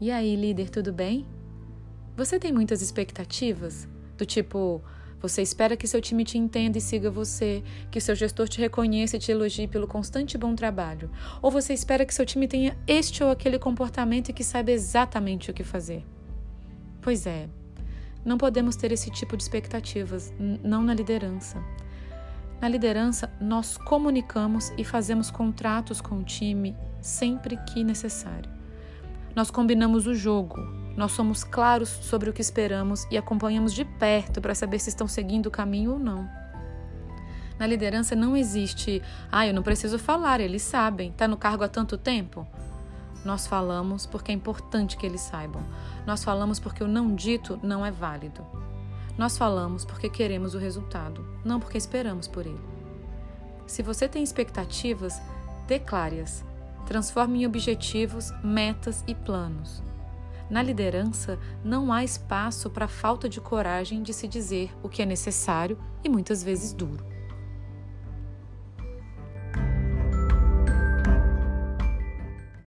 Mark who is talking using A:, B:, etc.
A: E aí, líder, tudo bem? Você tem muitas expectativas? Do tipo, você espera que seu time te entenda e siga você, que seu gestor te reconheça e te elogie pelo constante bom trabalho. Ou você espera que seu time tenha este ou aquele comportamento e que saiba exatamente o que fazer. Pois é, não podemos ter esse tipo de expectativas, não na liderança. Na liderança, nós comunicamos e fazemos contratos com o time sempre que necessário. Nós combinamos o jogo, nós somos claros sobre o que esperamos e acompanhamos de perto para saber se estão seguindo o caminho ou não. Na liderança não existe, ah, eu não preciso falar, eles sabem, está no cargo há tanto tempo. Nós falamos porque é importante que eles saibam. Nós falamos porque o não dito não é válido. Nós falamos porque queremos o resultado, não porque esperamos por ele. Se você tem expectativas, declare-as. Transforme em objetivos, metas e planos. Na liderança, não há espaço para falta de coragem de se dizer o que é necessário e muitas vezes duro.